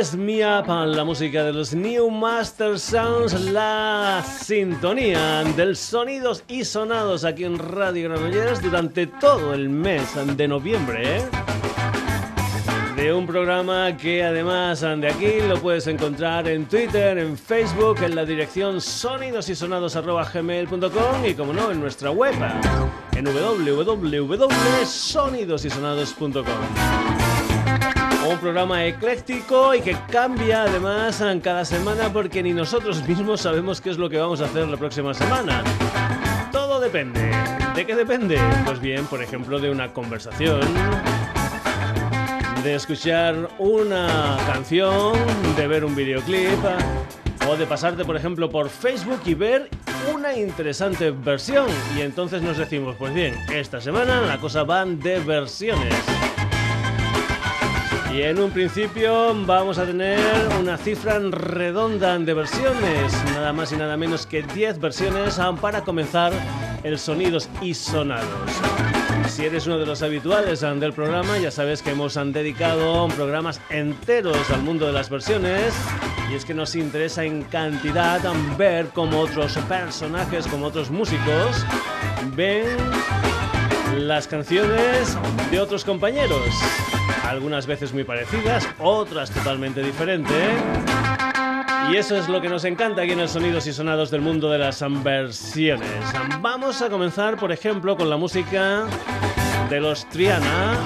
Mess Me Up, la música de los New Master Sounds, la sintonía del sonidos y sonados aquí en Radio Granollers durante todo el mes de noviembre. ¿eh? De un programa que además de aquí lo puedes encontrar en Twitter, en Facebook, en la dirección sonidosysonados.gmail.com y como no, en nuestra web en www.sonidosysonados.com un programa ecléctico y que cambia además cada semana porque ni nosotros mismos sabemos qué es lo que vamos a hacer la próxima semana. Todo depende. ¿De qué depende? Pues bien, por ejemplo, de una conversación, de escuchar una canción, de ver un videoclip o de pasarte, por ejemplo, por Facebook y ver una interesante versión. Y entonces nos decimos, pues bien, esta semana la cosa va de versiones. Y en un principio vamos a tener una cifra redonda de versiones, nada más y nada menos que 10 versiones para comenzar el Sonidos y Sonados. Si eres uno de los habituales del programa, ya sabes que hemos dedicado programas enteros al mundo de las versiones y es que nos interesa en cantidad ver cómo otros personajes, como otros músicos, ven las canciones de otros compañeros algunas veces muy parecidas, otras totalmente diferentes. Y eso es lo que nos encanta aquí en el Sonidos y Sonados del mundo de las versiones. Vamos a comenzar, por ejemplo, con la música de los Triana.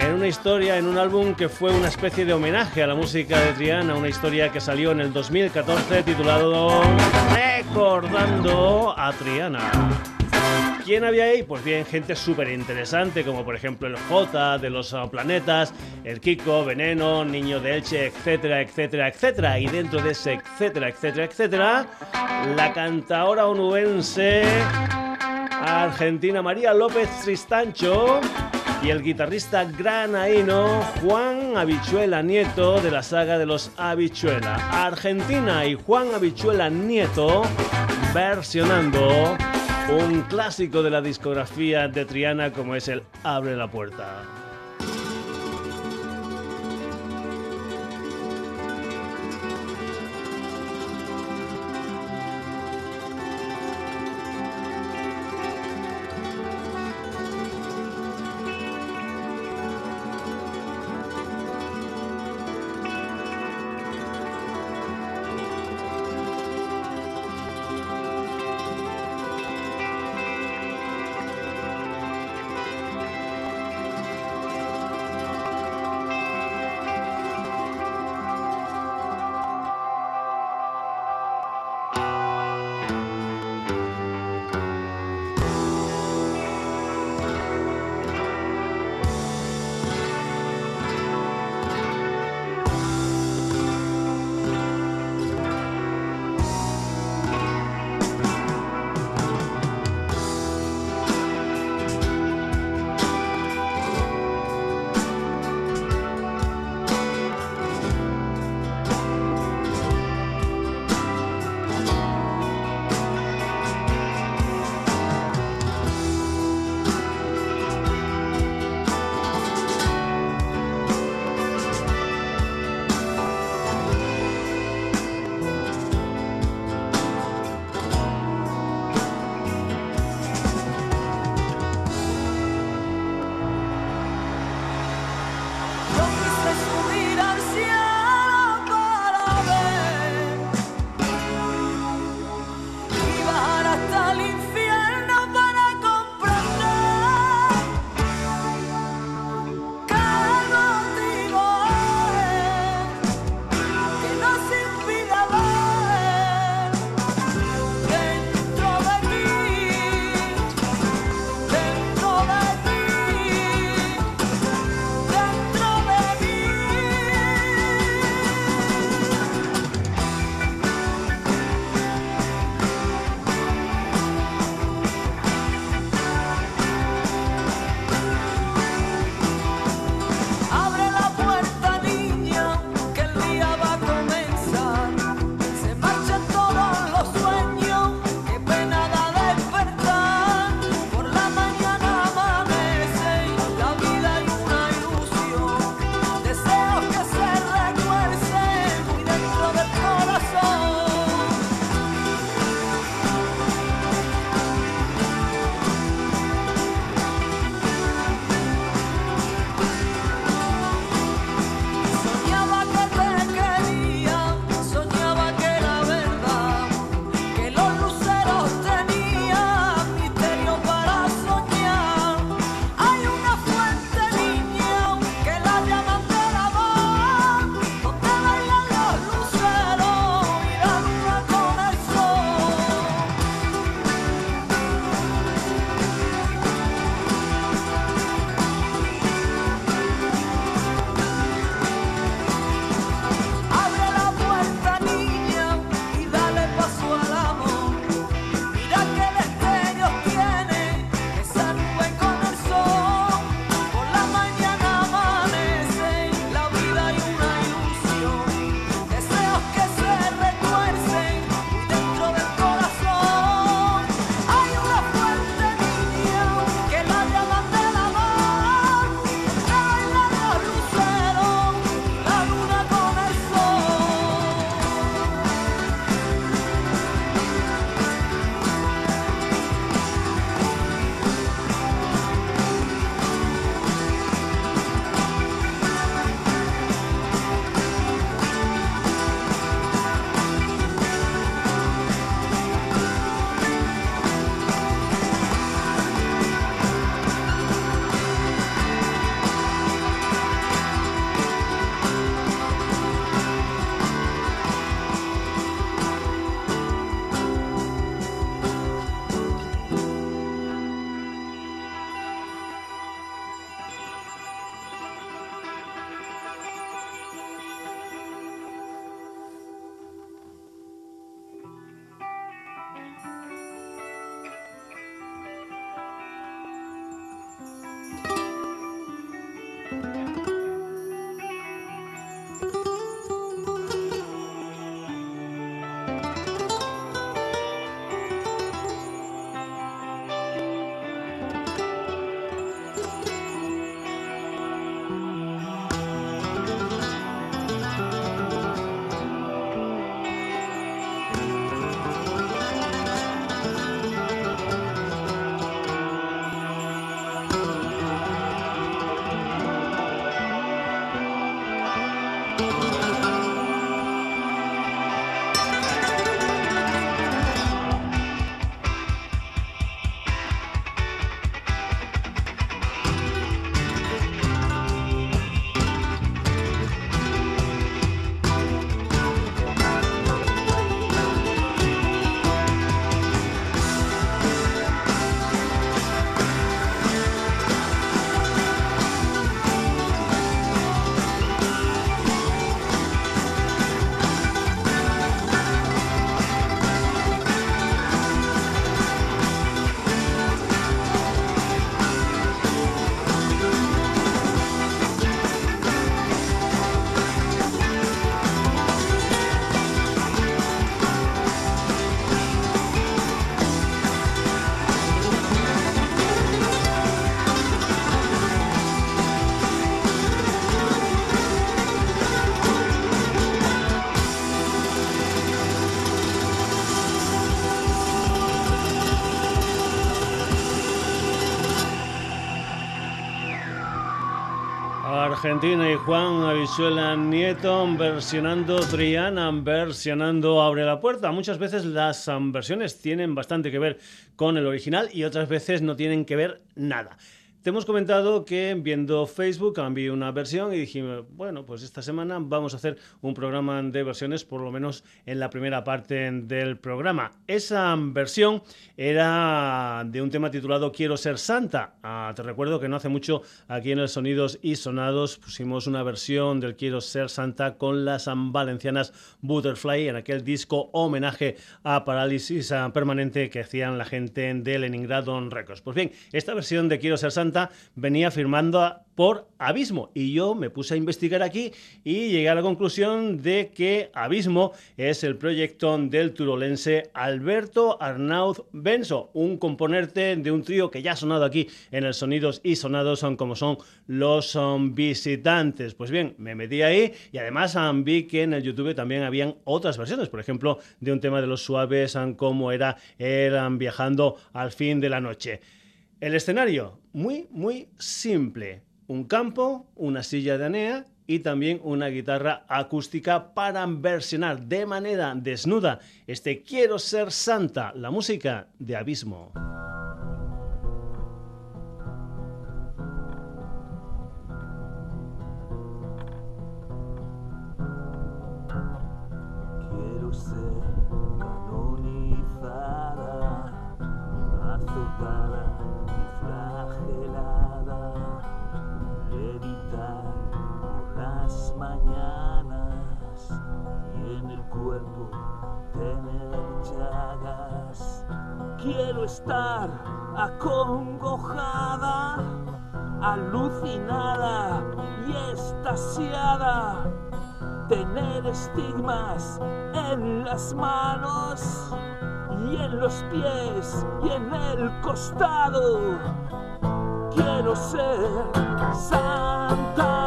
En una historia, en un álbum que fue una especie de homenaje a la música de Triana, una historia que salió en el 2014 titulado Recordando a Triana. ¿Quién había ahí? Pues bien, gente súper interesante, como por ejemplo el J de los ah, planetas, el Kiko, Veneno, Niño de Elche, etcétera, etcétera, etcétera. Y dentro de ese etcétera, etcétera, etcétera, la cantaora onubense argentina María López Tristancho y el guitarrista granaíno Juan Habichuela Nieto de la saga de los Habichuela. Argentina y Juan Habichuela Nieto versionando un clásico de la discografía de Triana como es el Abre la puerta. Argentina y Juan Avisuela Nieto versionando Triana, versionando Abre la Puerta. Muchas veces las versiones tienen bastante que ver con el original y otras veces no tienen que ver nada. Te hemos comentado que viendo Facebook cambié una versión y dijimos, bueno, pues esta semana vamos a hacer un programa de versiones, por lo menos en la primera parte del programa. Esa versión era de un tema titulado Quiero ser santa. Ah, te recuerdo que no hace mucho aquí en el Sonidos y Sonados pusimos una versión del Quiero ser santa con las valencianas Butterfly en aquel disco homenaje a Parálisis Permanente que hacían la gente de Leningrado Records. Pues bien, esta versión de Quiero ser santa venía firmando por Abismo. Y yo me puse a investigar aquí y llegué a la conclusión de que Abismo es el proyecto del turolense Alberto Arnaud Benso, un componente de un trío que ya ha sonado aquí en el Sonidos y Sonados, son como son los son visitantes. Pues bien, me metí ahí y además vi que en el YouTube también habían otras versiones, por ejemplo, de un tema de los suaves, como era Eran viajando al fin de la noche. El escenario, muy, muy simple. Un campo, una silla de anea y también una guitarra acústica para versionar de manera desnuda este Quiero ser santa, la música de Abismo. Quiero estar acongojada, alucinada y estasiada. Tener estigmas en las manos y en los pies y en el costado. Quiero ser santa.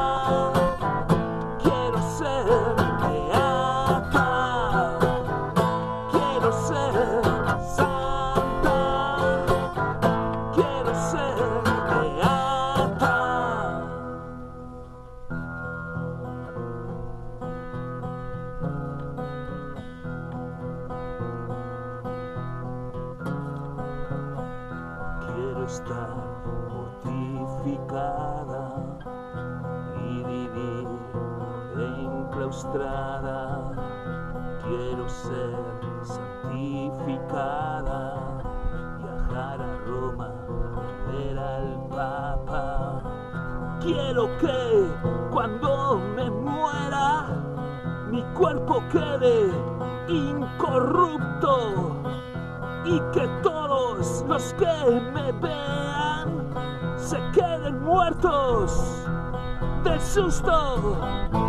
Quiero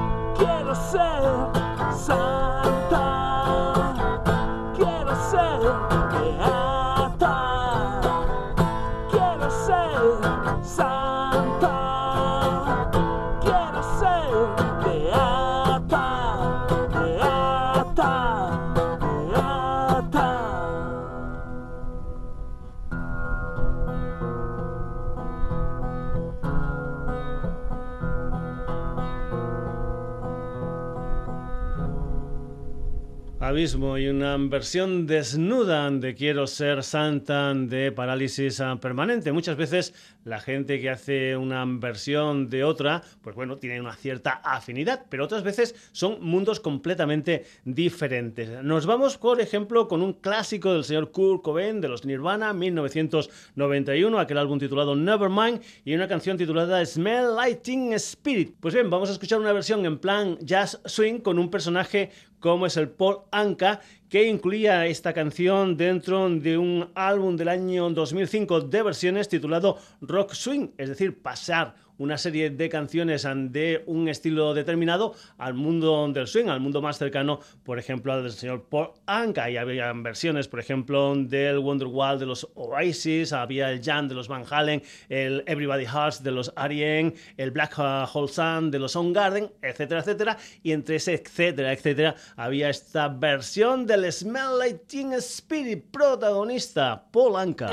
y una versión desnuda de Quiero ser santa de parálisis permanente. Muchas veces la gente que hace una versión de otra, pues bueno, tiene una cierta afinidad, pero otras veces son mundos completamente diferentes. Nos vamos, por ejemplo, con un clásico del señor Kurt Cobain de los Nirvana, 1991, aquel álbum titulado Nevermind, y una canción titulada Smell Lighting Spirit. Pues bien, vamos a escuchar una versión en plan jazz swing con un personaje como es el Paul Anka, que incluía esta canción dentro de un álbum del año 2005 de versiones titulado Rock Swing, es decir, pasar una serie de canciones de un estilo determinado al mundo del swing, al mundo más cercano, por ejemplo, al del señor Paul Anka. Y había versiones, por ejemplo, del Wonderwall de los Oasis, había el Jam de los Van Halen, el Everybody Hearts de los Arien, el Black Hole Sun de los Soundgarden, etcétera, etcétera. Y entre ese etcétera, etcétera, había esta versión del Smell Like Teen Spirit protagonista, Paul Anka.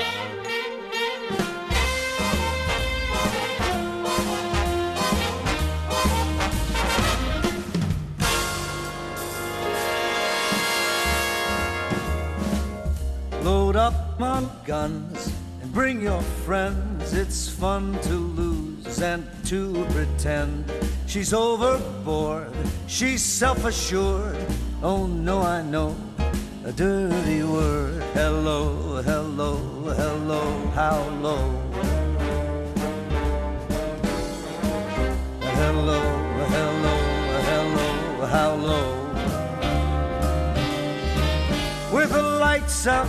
Guns and bring your friends. It's fun to lose and to pretend. She's overboard, she's self assured. Oh no, I know a dirty word. Hello, hello, hello, how low? Hello, hello, hello, how low? With the lights out,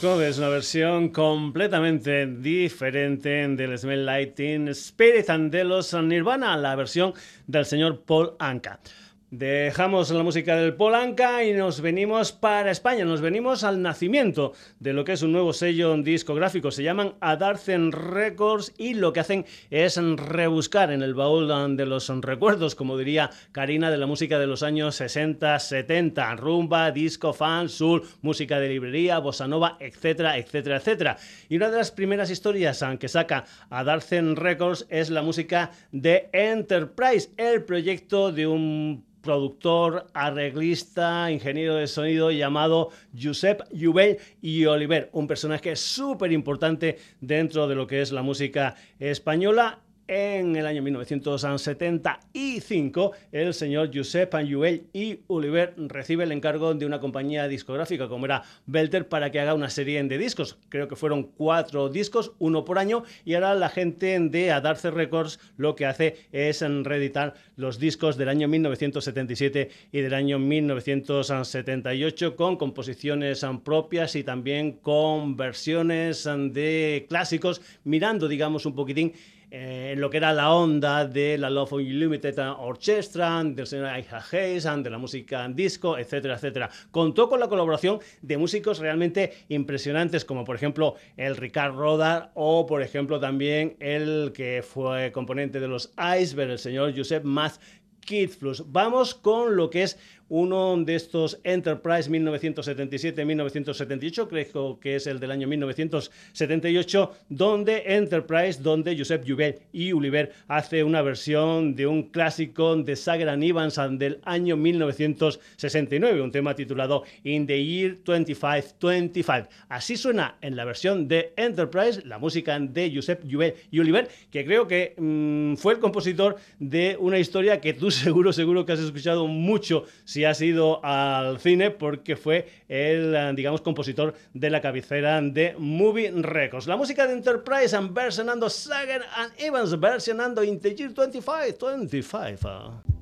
Ves, una versión completamente diferente del Smell Lighting Spirit and de los Nirvana, la versión del señor Paul Anka. Dejamos la música del Polanca y nos venimos para España, nos venimos al nacimiento de lo que es un nuevo sello discográfico, se llaman Adarcen Records y lo que hacen es rebuscar en el baúl de los recuerdos, como diría Karina, de la música de los años 60, 70, rumba, disco, fan, soul, música de librería, bossa nova, etcétera, etcétera, etcétera. Y una de las primeras historias que saca Adarcen Records es la música de Enterprise, el proyecto de un productor, arreglista, ingeniero de sonido llamado Josep Jubel y Oliver, un personaje súper importante dentro de lo que es la música española en el año 1975, el señor Josep Anjuel y Oliver recibe el encargo de una compañía discográfica como era Belter para que haga una serie de discos. Creo que fueron cuatro discos, uno por año, y ahora la gente de Adarce Records lo que hace es reeditar los discos del año 1977 y del año 1978 con composiciones propias y también con versiones de clásicos, mirando, digamos, un poquitín eh, en lo que era la onda de la Love Unlimited Orchestra, del señor Aija Hayes, de la música disco, etcétera, etcétera. Contó con la colaboración de músicos realmente impresionantes, como por ejemplo el Ricard Rodar o por ejemplo también el que fue componente de los Iceberg, el señor Josep Maz Kidflux. Vamos con lo que es uno de estos Enterprise 1977-1978, creo que es el del año 1978, donde Enterprise, donde Josep Joubert y Oliver hace una versión de un clásico de Sagan Evans del año 1969, un tema titulado In the Year 2525. Así suena en la versión de Enterprise, la música de Josep Joubert y Oliver, que creo que mm, fue el compositor de una historia que tú seguro, seguro que has escuchado mucho has ido al cine porque fue el, eh, digamos, compositor de la cabecera de Movie Records. La música de Enterprise and versionando Sagan and Evans, versionando Integer 25, 25.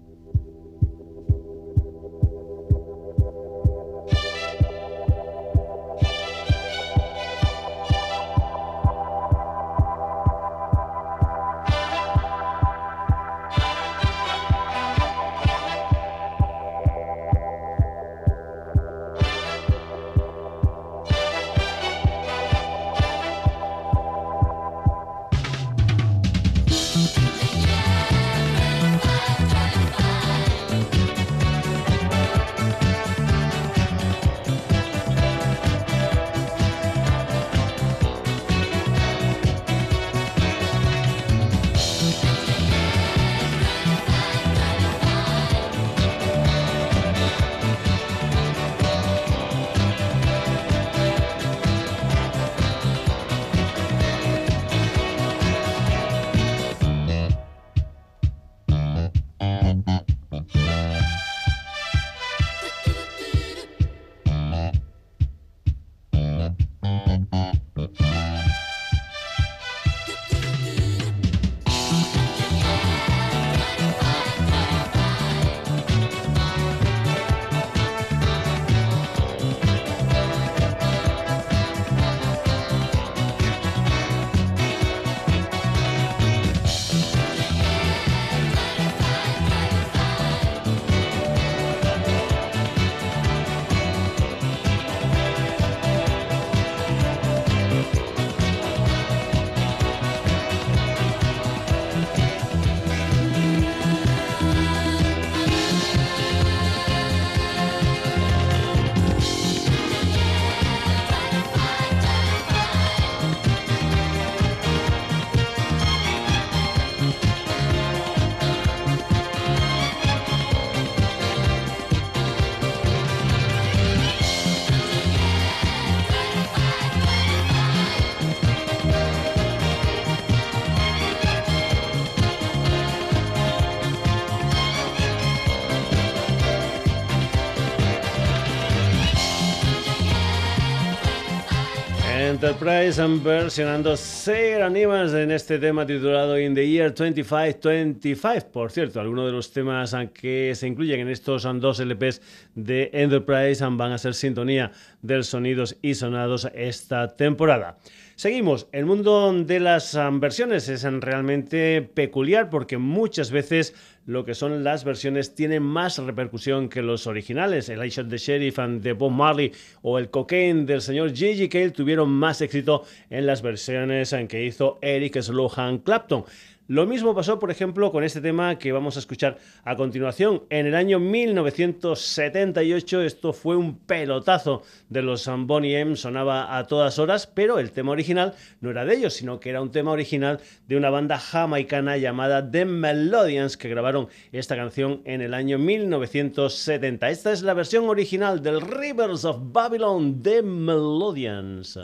Enterprise versionando Nivens en este tema titulado In the Year 2525. Por cierto, algunos de los temas que se incluyen en estos dos LPs de Enterprise van a ser sintonía de sonidos y sonados esta temporada. Seguimos. El mundo de las versiones es realmente peculiar porque muchas veces lo que son las versiones tienen más repercusión que los originales. El I Shot the Sheriff de Bob Marley o el Cocaine del señor J.G. Cale tuvieron más éxito en las versiones en que hizo Eric Slohan Clapton. Lo mismo pasó, por ejemplo, con este tema que vamos a escuchar a continuación. En el año 1978 esto fue un pelotazo de los Bonnie M, sonaba a todas horas, pero el tema original no era de ellos, sino que era un tema original de una banda jamaicana llamada The Melodians que grabaron esta canción en el año 1970. Esta es la versión original del Rivers of Babylon, The Melodians.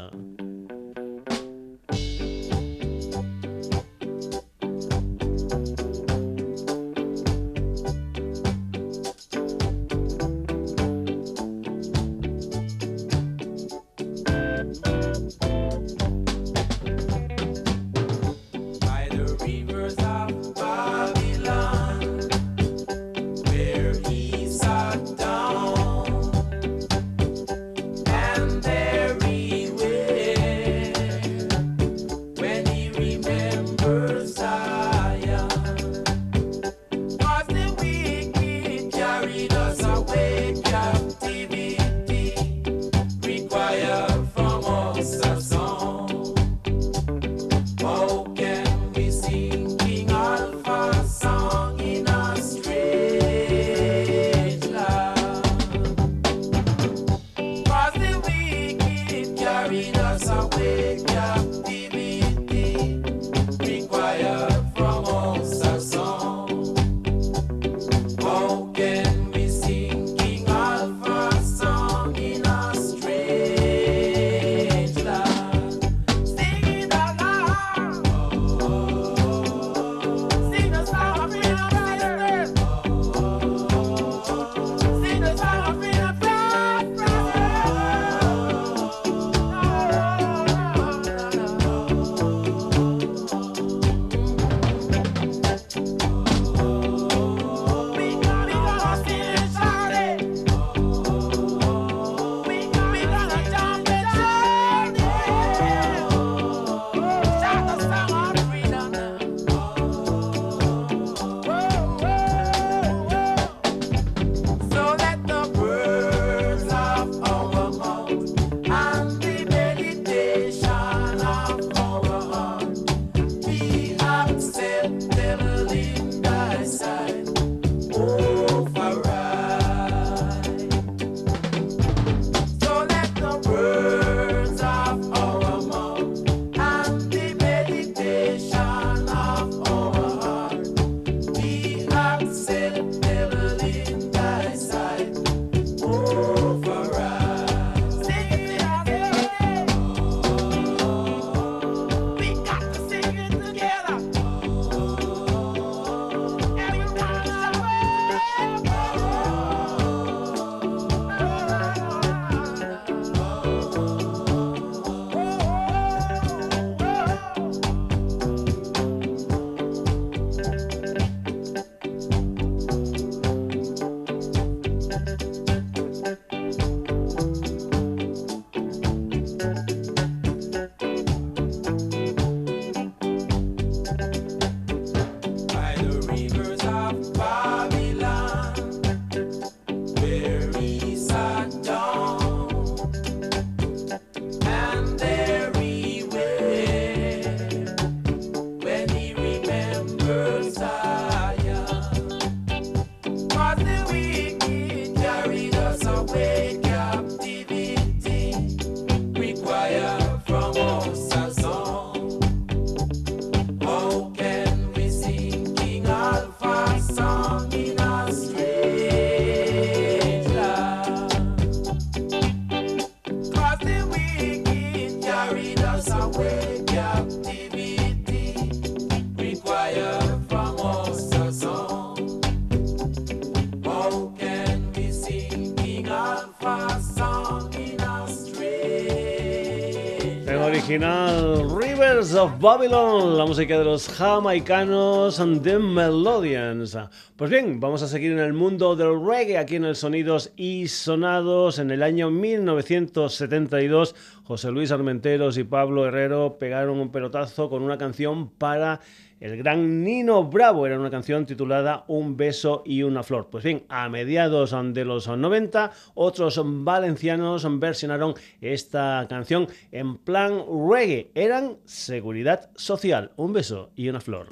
Original Rivers of Babylon, la música de los jamaicanos The Melodians. Pues bien, vamos a seguir en el mundo del reggae aquí en el Sonidos y Sonados. En el año 1972, José Luis Armenteros y Pablo Herrero pegaron un pelotazo con una canción para el gran Nino Bravo. Era una canción titulada Un beso y una flor. Pues bien, a mediados de los 90, otros valencianos versionaron esta canción en plan reggae. Eran Seguridad Social. Un beso y una flor.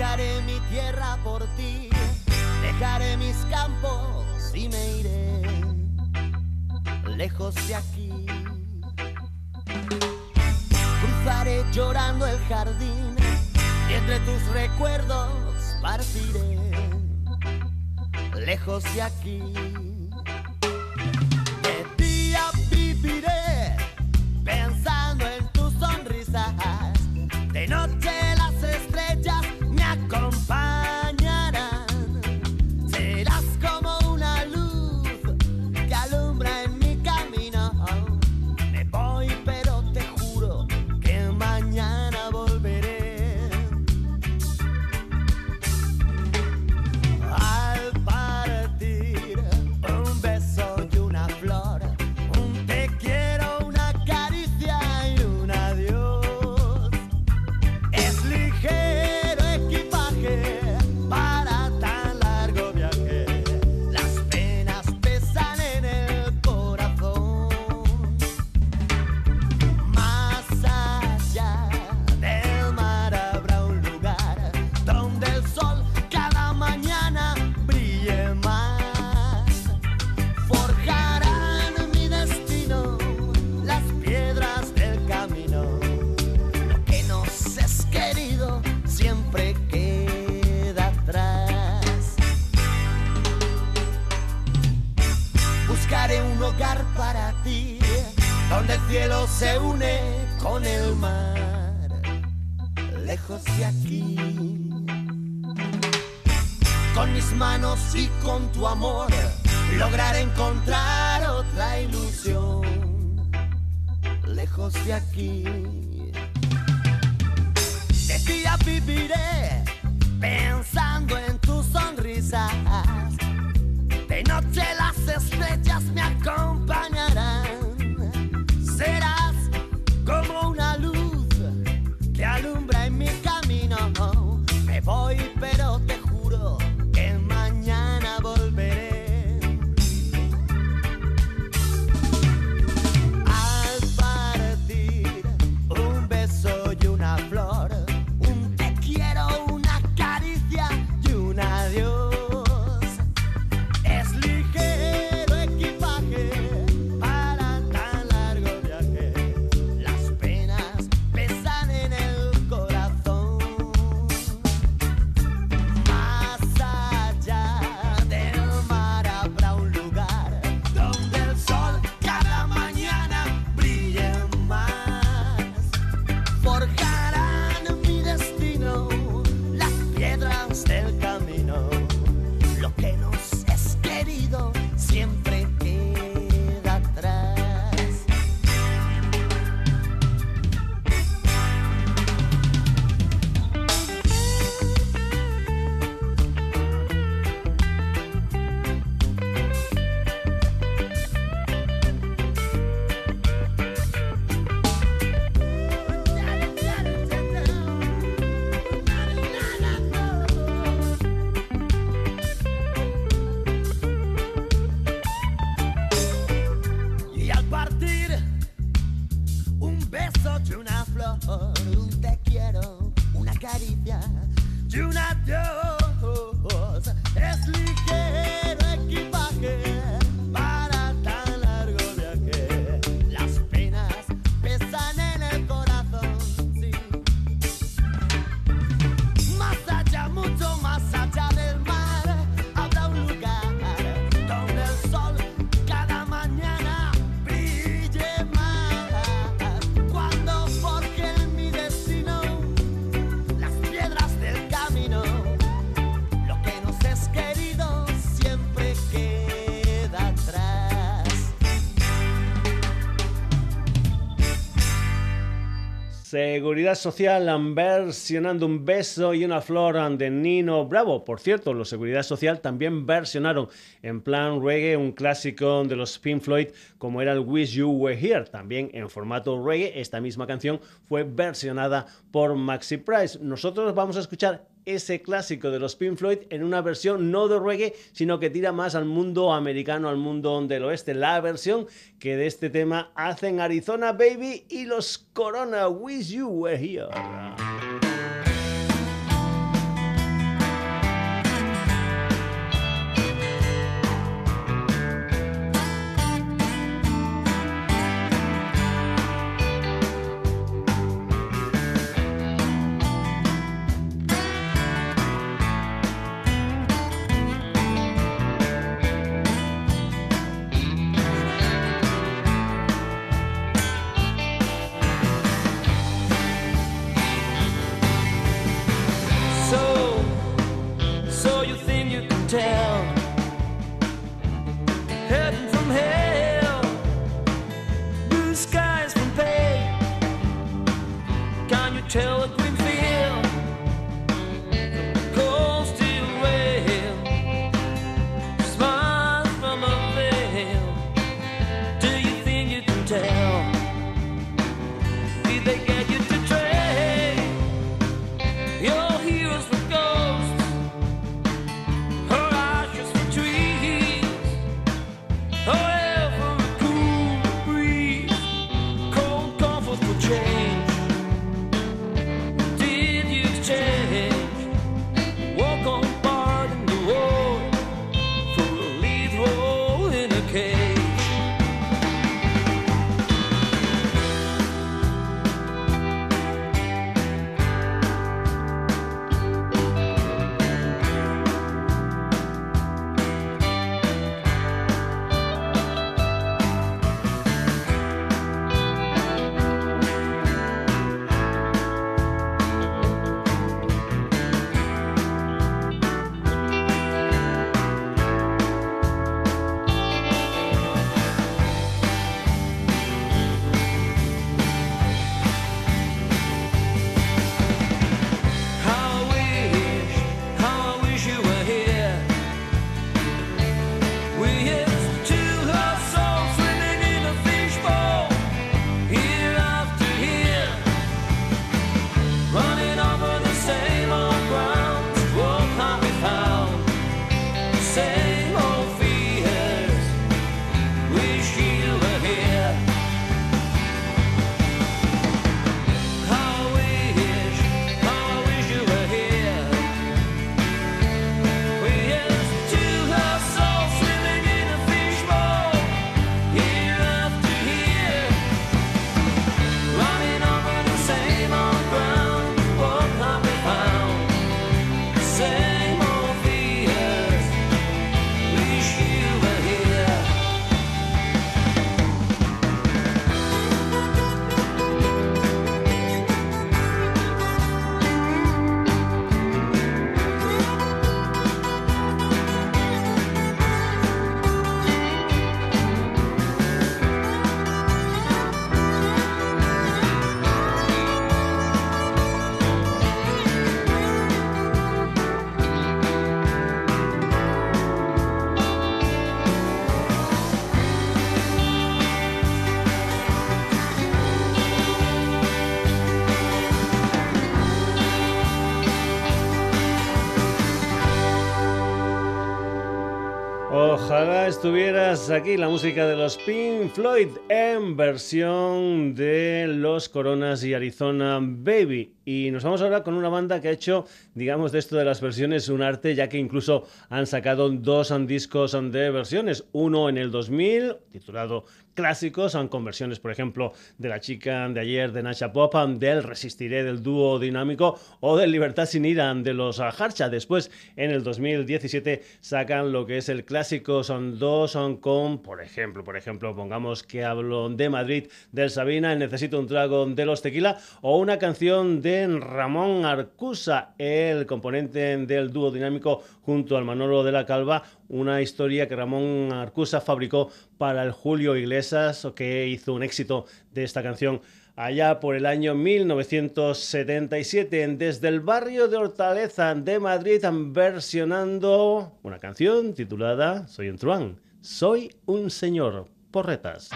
Dejaré mi tierra por ti, dejaré mis campos y me iré lejos de aquí Cruzaré llorando el jardín y entre tus recuerdos partiré lejos de aquí. si con tu amor lograr encontrar otra ilusión. Lejos de aquí. Seguridad Social versionando un beso y una flor de Nino Bravo. Por cierto, los Seguridad Social también versionaron en plan reggae un clásico de los Pink Floyd como era el Wish You Were Here. También en formato reggae, esta misma canción fue versionada por Maxi Price. Nosotros vamos a escuchar ese clásico de los Pink Floyd en una versión no de reggae, sino que tira más al mundo americano, al mundo del oeste. La versión que de este tema hacen Arizona Baby y los Corona Wish You Were Here. Estuvieras aquí, la música de los Pink Floyd en versión de los Coronas y Arizona Baby. Y nos vamos ahora con una banda que ha hecho, digamos, de esto de las versiones un arte, ya que incluso han sacado dos discos de versiones. Uno en el 2000, titulado clásicos, son conversiones, por ejemplo, de La chica de ayer de Nasha Pop, del Resistiré del dúo dinámico o del Libertad sin ira de los Harcha. Después, en el 2017, sacan lo que es el clásico, son dos, son con, por ejemplo, por ejemplo, pongamos que hablo de Madrid, del Sabina, el Necesito un trago de los Tequila, o una canción de Ramón Arcusa, el componente del dúo dinámico junto al Manolo de la Calva, una historia que Ramón Arcusa fabricó para el Julio Iglesias, que hizo un éxito de esta canción allá por el año 1977 desde el barrio de Hortaleza de Madrid versionando una canción titulada Soy un truán, soy un señor, porretas.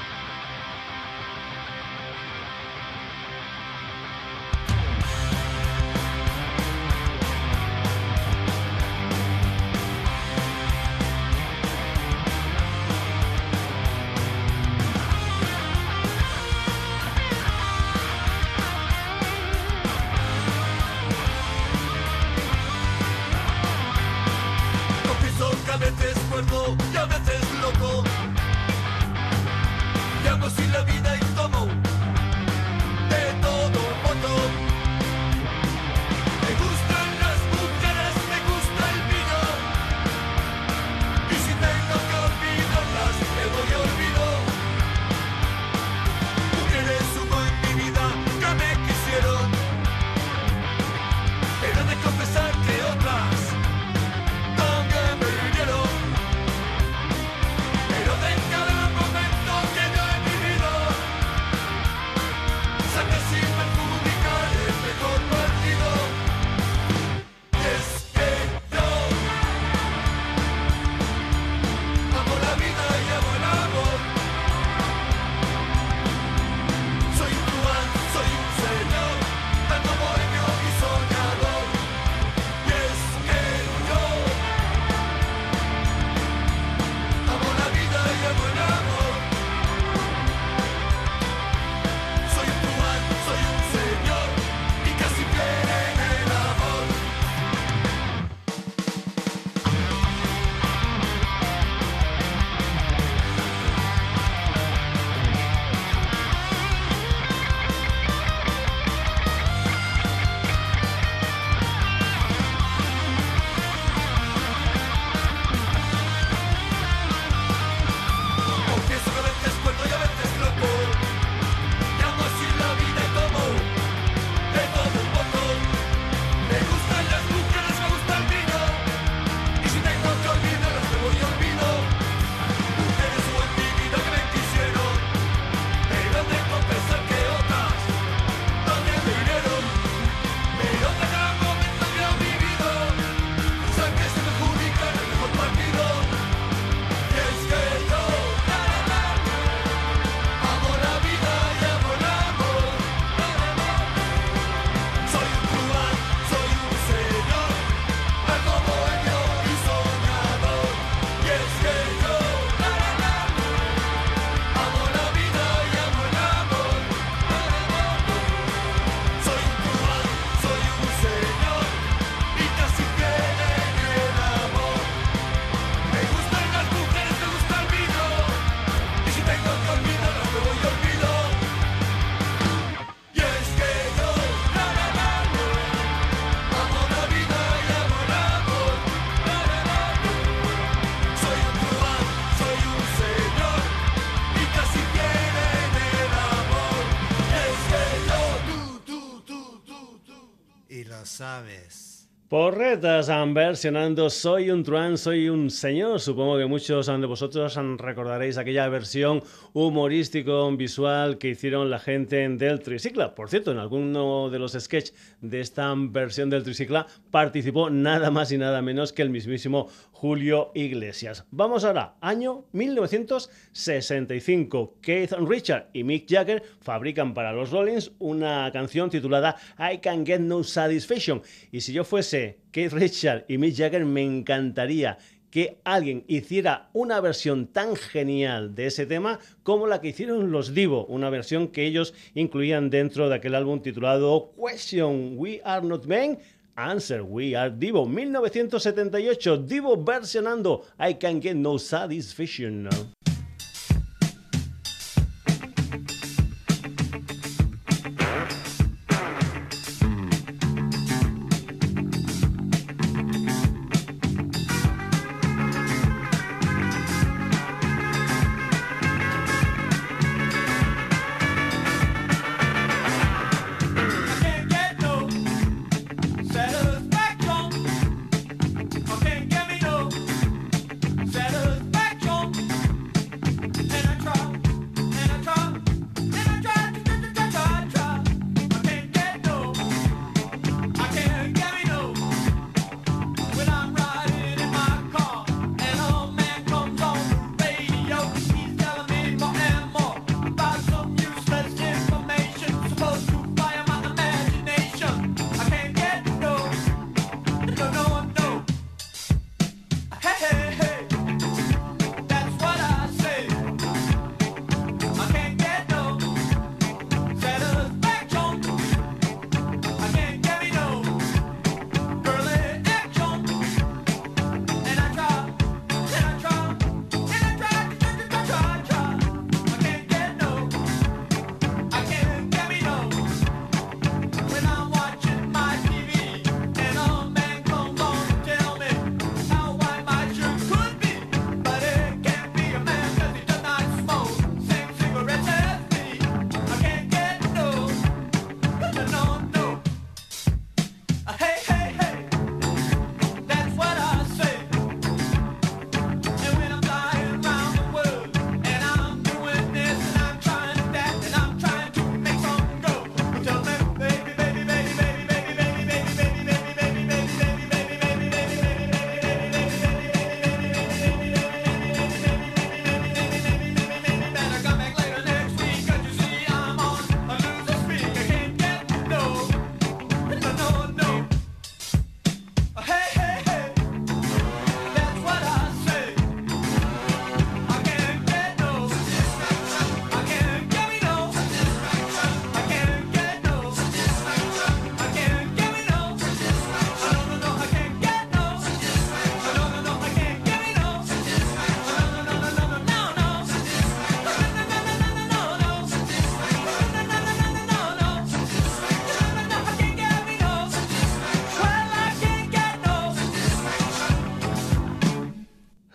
Porretas versionando Soy un truán, soy un señor. Supongo que muchos de vosotros recordaréis aquella versión humorístico visual que hicieron la gente del Tricicla. Por cierto, en alguno de los sketches de esta versión del Tricicla participó nada más y nada menos que el mismísimo Julio Iglesias. Vamos ahora, año 1965. Keith Richard y Mick Jagger fabrican para los Rollins una canción titulada I Can Get No Satisfaction. Y si yo fuese Keith Richard y Mick Jagger, me encantaría que alguien hiciera una versión tan genial de ese tema como la que hicieron los Divo, una versión que ellos incluían dentro de aquel álbum titulado Question We Are Not Men. Answer We Are Divo 1978 Divo versionando I Can Get No Satisfaction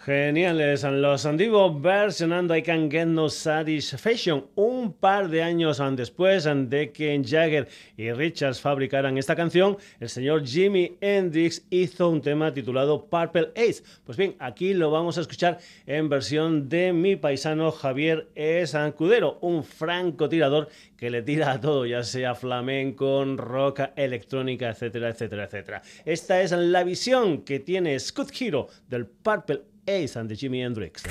Geniales, los antiguos versionando I Can Get No Satisfaction un par de años después de que Jagger y Richards fabricaran esta canción, el señor Jimi Hendrix hizo un tema titulado Purple Ace. Pues bien, aquí lo vamos a escuchar en versión de mi paisano Javier Esancudero, un francotirador que le tira a todo, ya sea flamenco, rock, electrónica, etcétera, etcétera, etcétera. Esta es la visión que tiene Scott Hero del Purple Ace and the Jimi Hendrix.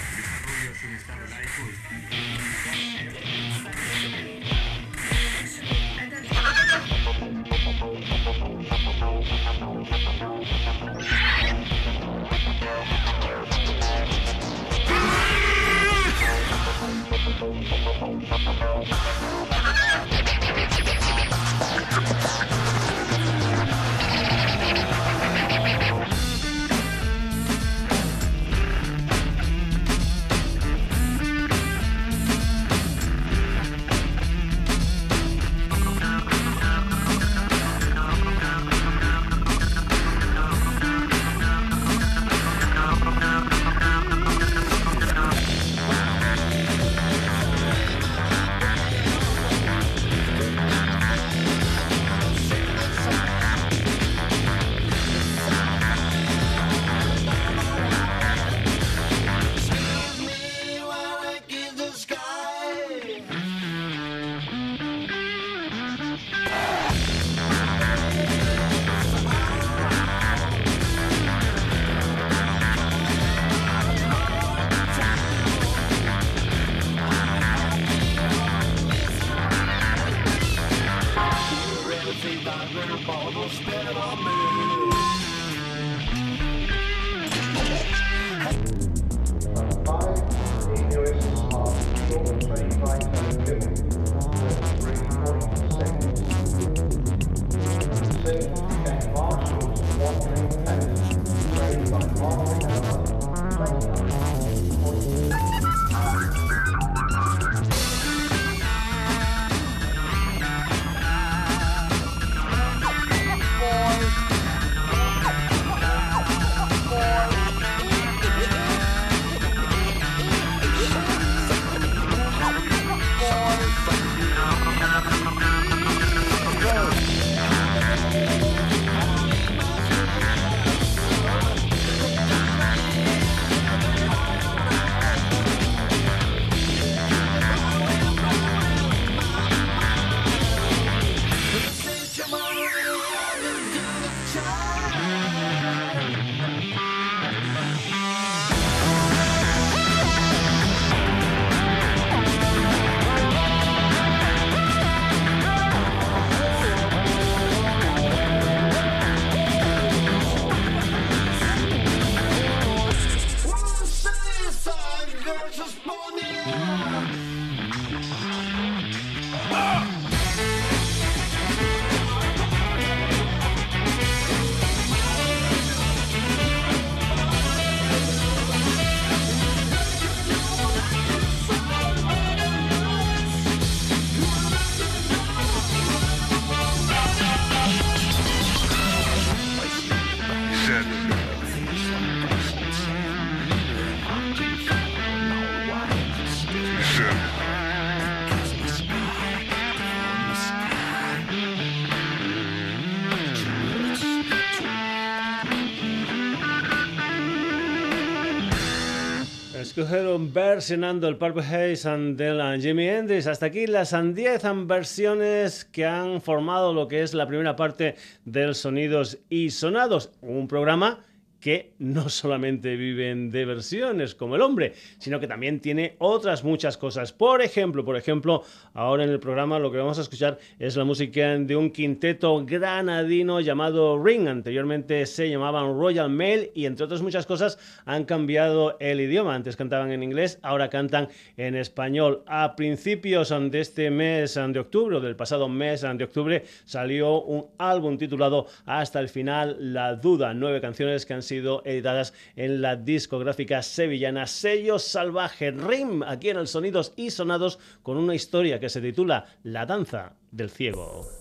Versionando el Purple Haze de Jimmy Hendrix. Hasta aquí las 10 versiones que han formado lo que es la primera parte del Sonidos y Sonados. Un programa que no solamente viven de versiones como el hombre, sino que también tiene otras muchas cosas. Por ejemplo, por ejemplo, ahora en el programa lo que vamos a escuchar es la música de un quinteto granadino llamado Ring. Anteriormente se llamaban Royal Mail y entre otras muchas cosas han cambiado el idioma. Antes cantaban en inglés, ahora cantan en español. A principios de este mes de octubre, del pasado mes de octubre, salió un álbum titulado Hasta el final, La Duda. Nueve canciones que sido editadas en la discográfica sevillana Sello Salvaje Rim, aquí en el Sonidos y Sonados, con una historia que se titula La danza del ciego.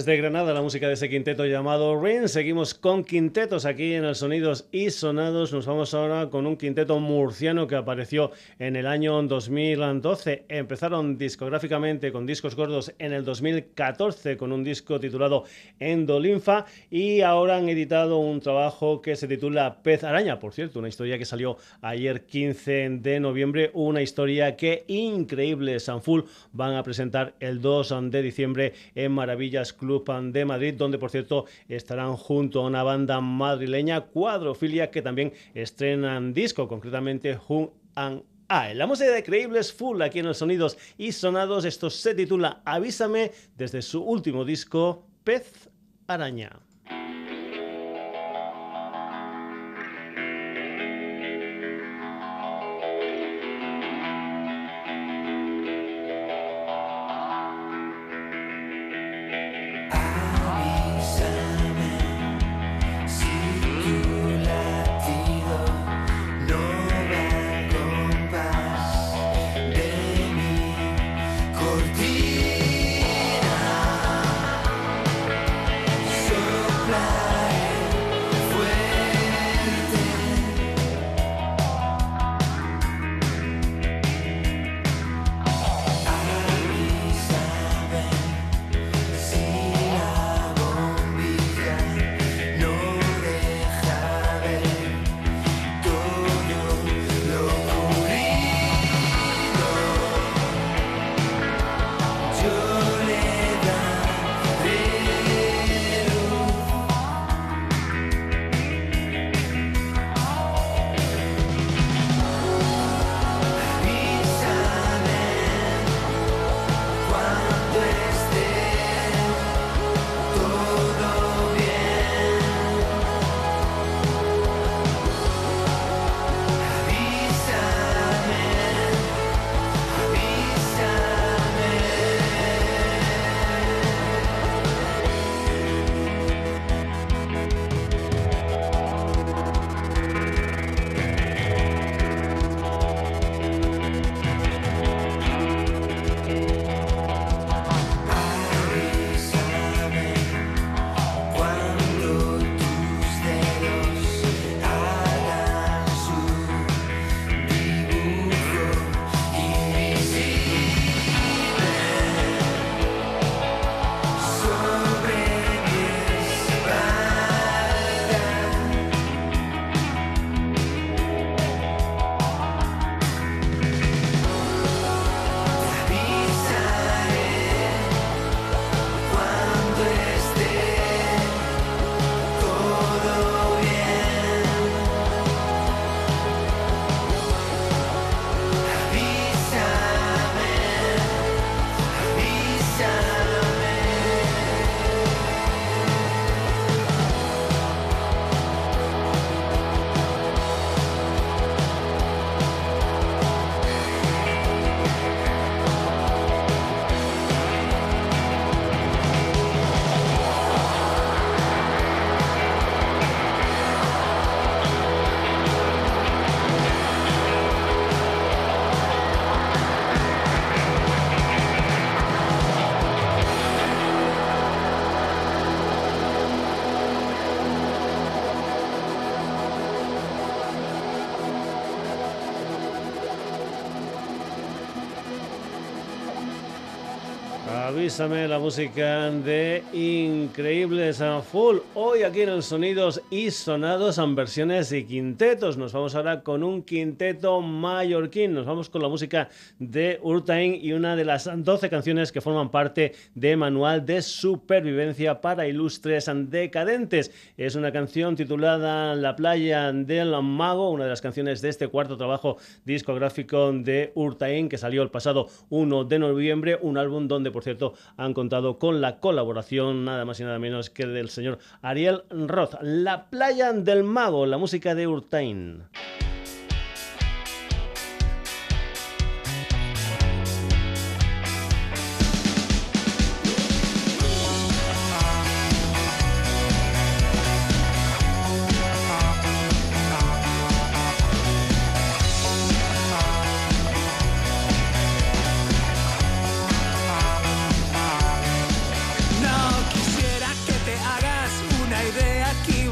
Desde Granada, la música de ese quinteto llamado Rain. Seguimos con quintetos aquí en el Sonidos y Sonados. Nos vamos ahora con un quinteto murciano que apareció en el año 2012. Empezaron discográficamente con discos gordos en el 2014 con un disco titulado Endolinfa y ahora han editado un trabajo que se titula Pez Araña. Por cierto, una historia que salió ayer 15 de noviembre. Una historia que increíble Sanful van a presentar el 2 de diciembre en Maravillas Club de Madrid, donde por cierto estarán junto a una banda madrileña, Cuadrofilia, que también estrenan disco, concretamente Hun and I. La música de Creíbles Full aquí en los sonidos y sonados. Esto se titula Avísame desde su último disco, Pez Araña. Avísame la música de Increíbles a Full. Hoy aquí en el Sonidos y Sonados en versiones y quintetos. Nos vamos ahora con un quinteto mallorquín. Nos vamos con la música de Urtain y una de las 12 canciones que forman parte de Manual de Supervivencia para Ilustres Decadentes. Es una canción titulada La playa del mago, una de las canciones de este cuarto trabajo discográfico de Urtain que salió el pasado 1 de noviembre. Un álbum donde, por cierto, han contado con la colaboración nada más y nada menos que del señor Ariel Roth. La playa del mago, la música de Urtain.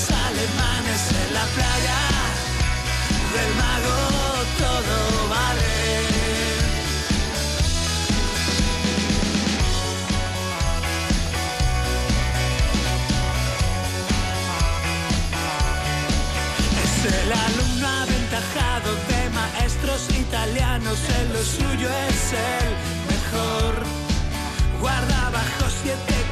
Los alemanes en la playa, del mago todo vale. Es el alumno aventajado de maestros italianos, en lo suyo es el mejor. Guarda bajo siete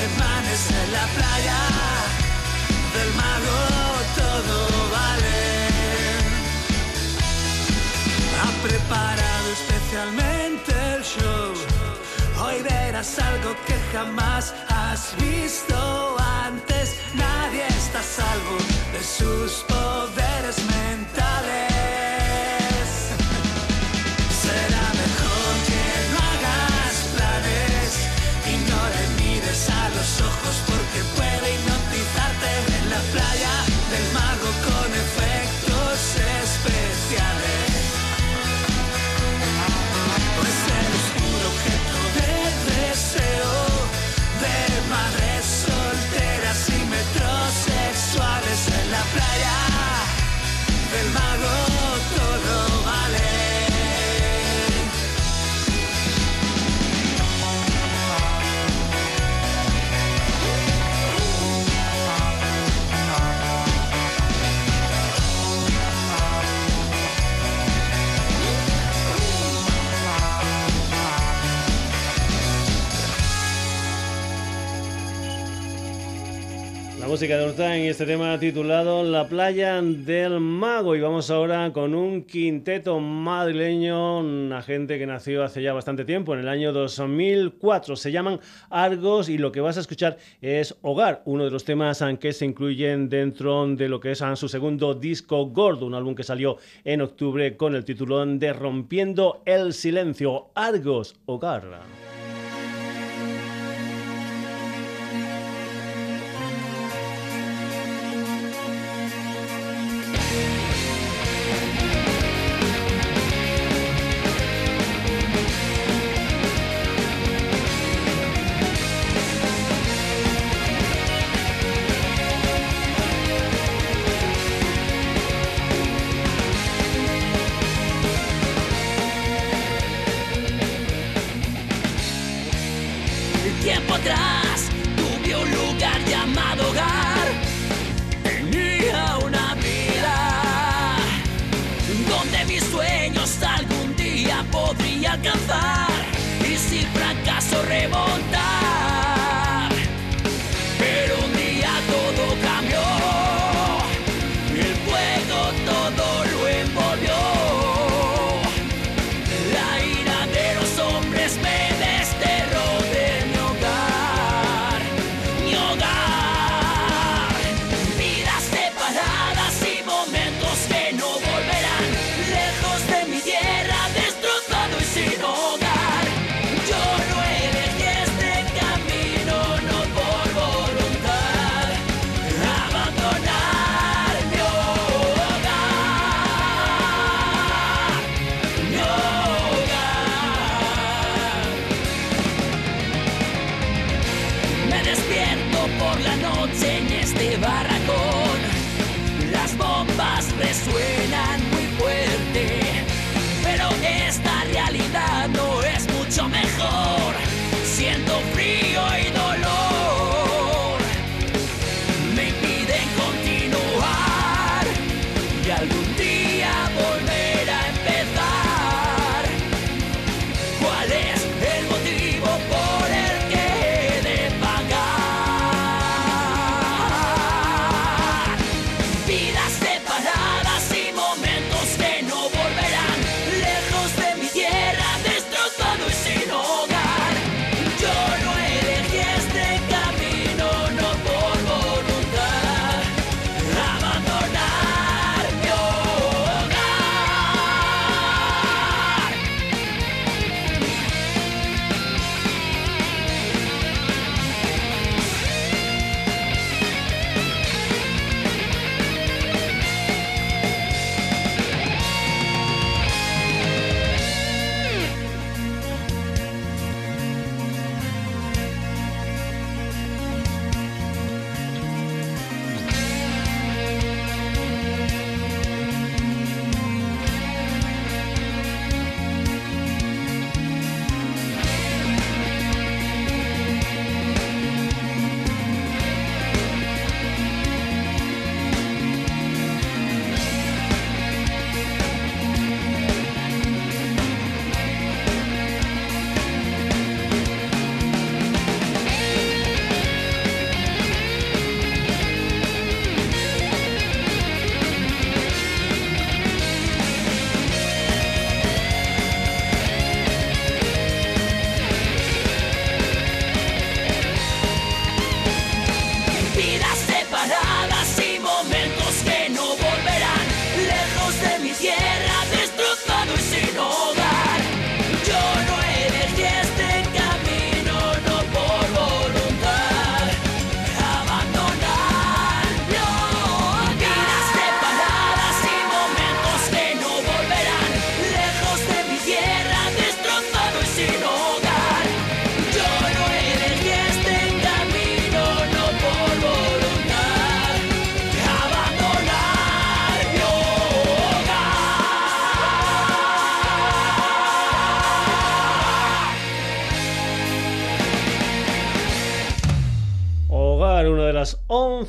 Tienen en la playa, del mago todo vale. Ha preparado especialmente el show. Hoy verás algo que jamás has visto antes. Nadie está a salvo de sus poderes. Este tema titulado La playa del mago. Y vamos ahora con un quinteto madrileño, una gente que nació hace ya bastante tiempo, en el año 2004. Se llaman Argos y lo que vas a escuchar es Hogar, uno de los temas que se incluyen dentro de lo que es su segundo disco gordo, un álbum que salió en octubre con el título de Rompiendo el Silencio. Argos, Hogar.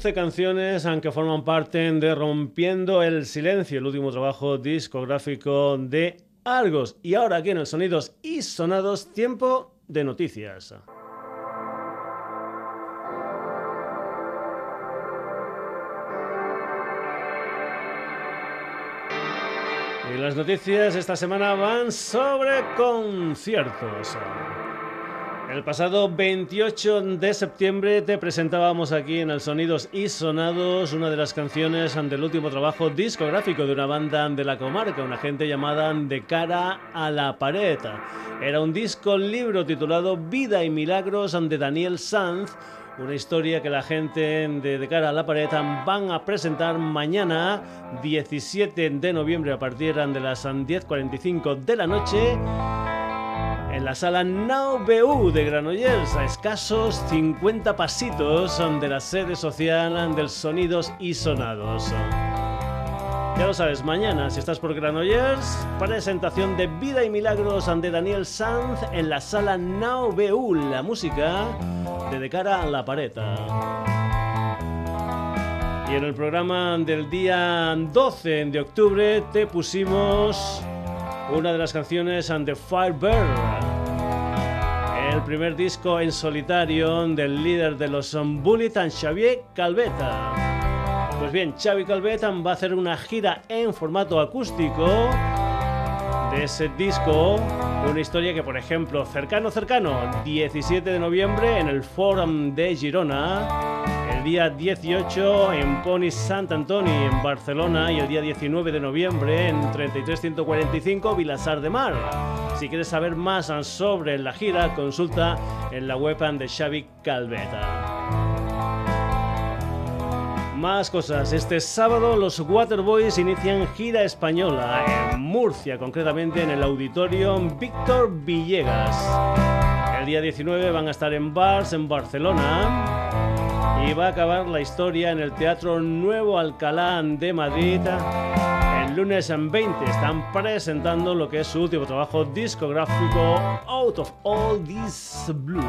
11 canciones que forman parte de Rompiendo el Silencio, el último trabajo discográfico de Argos. Y ahora aquí en el Sonidos y Sonados, tiempo de noticias. Y las noticias esta semana van sobre conciertos. El pasado 28 de septiembre te presentábamos aquí en el Sonidos y Sonados una de las canciones del último trabajo discográfico de una banda de la comarca, una gente llamada De cara a la pared. Era un disco libro titulado Vida y Milagros de Daniel Sanz, una historia que la gente de De cara a la pared van a presentar mañana 17 de noviembre a partir de las 10.45 de la noche en la sala Now BU de Granollers, a escasos 50 pasitos de la sede social del Sonidos y Sonados. Ya lo sabes, mañana, si estás por Granollers, presentación de Vida y Milagros de Daniel Sanz en la sala Now BU, la música de De cara a la pared. Y en el programa del día 12 de octubre te pusimos una de las canciones and the Firebird. El primer disco en solitario del líder de los Bulletin, Xavier Calveta. Pues bien, Xavi Calveta va a hacer una gira en formato acústico de ese disco. Una historia que, por ejemplo, cercano, cercano, 17 de noviembre en el Forum de Girona el día 18 en Pony Sant Antoni en Barcelona y el día 19 de noviembre en 33145 Vilasar de Mar. Si quieres saber más sobre la gira, consulta en la web de Xavi Calveta. Más cosas. Este sábado los Waterboys inician gira española en Murcia, concretamente en el auditorio Víctor Villegas. El día 19 van a estar en Bars en Barcelona y va a acabar la historia en el Teatro Nuevo Alcalá de Madrid. El lunes en 20 están presentando lo que es su último trabajo discográfico, Out of All This Blue.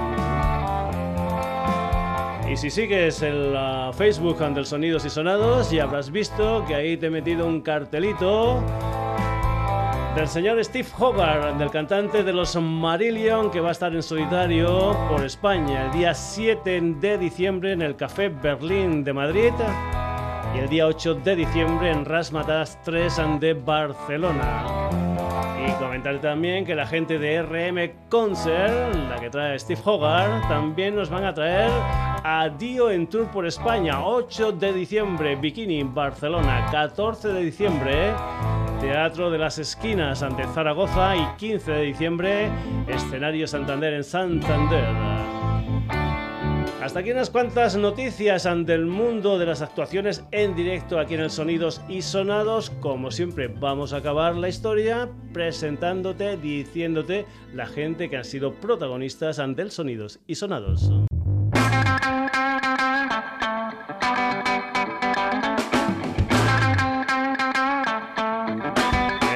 Y si sigues el Facebook del Sonidos y Sonados, ya habrás visto que ahí te he metido un cartelito del señor Steve Hogarth, del cantante de los Marillion, que va a estar en solitario por España el día 7 de diciembre en el Café Berlín de Madrid y el día 8 de diciembre en Rasmatas 3 de Barcelona. Y comentar también que la gente de RM Concert, la que trae Steve Hogarth, también nos van a traer a Dio en Tour por España, 8 de diciembre, Bikini, Barcelona, 14 de diciembre, Teatro de las Esquinas ante Zaragoza y 15 de diciembre, Escenario Santander en Santander. Hasta aquí unas cuantas noticias ante el mundo de las actuaciones en directo aquí en el Sonidos y Sonados. Como siempre, vamos a acabar la historia presentándote, diciéndote la gente que han sido protagonistas ante el Sonidos y Sonados.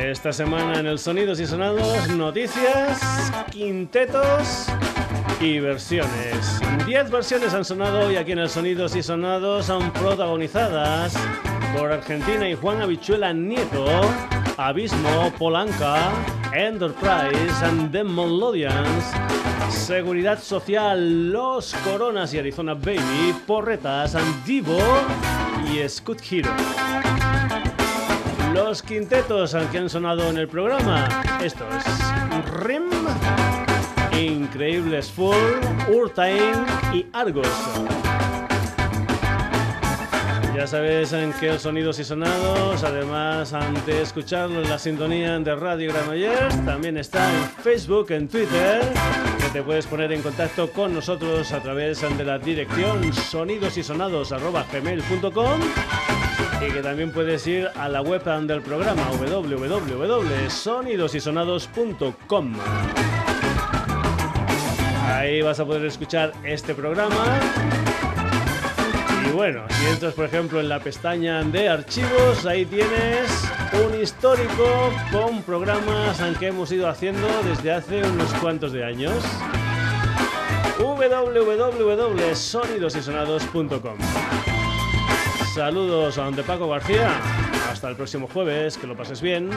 Esta semana en el Sonidos y Sonados, noticias, quintetos y versiones. 10 versiones han sonado hoy aquí en el Sonidos y Sonados, son protagonizadas por Argentina y Juan Habichuela Nieto, Abismo, Polanca, Enterprise and the Melodians, Seguridad Social, Los Coronas y Arizona Baby, Porretas, Divo y Scoot Hero. Los quintetos que han sonado en el programa, esto es Rim, Increíbles Full, Urtain y Argos. Ya sabes en qué sonidos y sonados, además de escuchar la sintonía de Radio Granollers, también está en Facebook, en Twitter, que te puedes poner en contacto con nosotros a través de la dirección sonidosysonados.gmail.com y que también puedes ir a la web del programa www.sonidosysonados.com. Ahí vas a poder escuchar este programa. Y bueno, si entras por ejemplo en la pestaña de archivos, ahí tienes un histórico con programas que hemos ido haciendo desde hace unos cuantos de años. www.sonidosysonados.com Saludos a donde Paco García. Hasta el próximo jueves, que lo pases bien.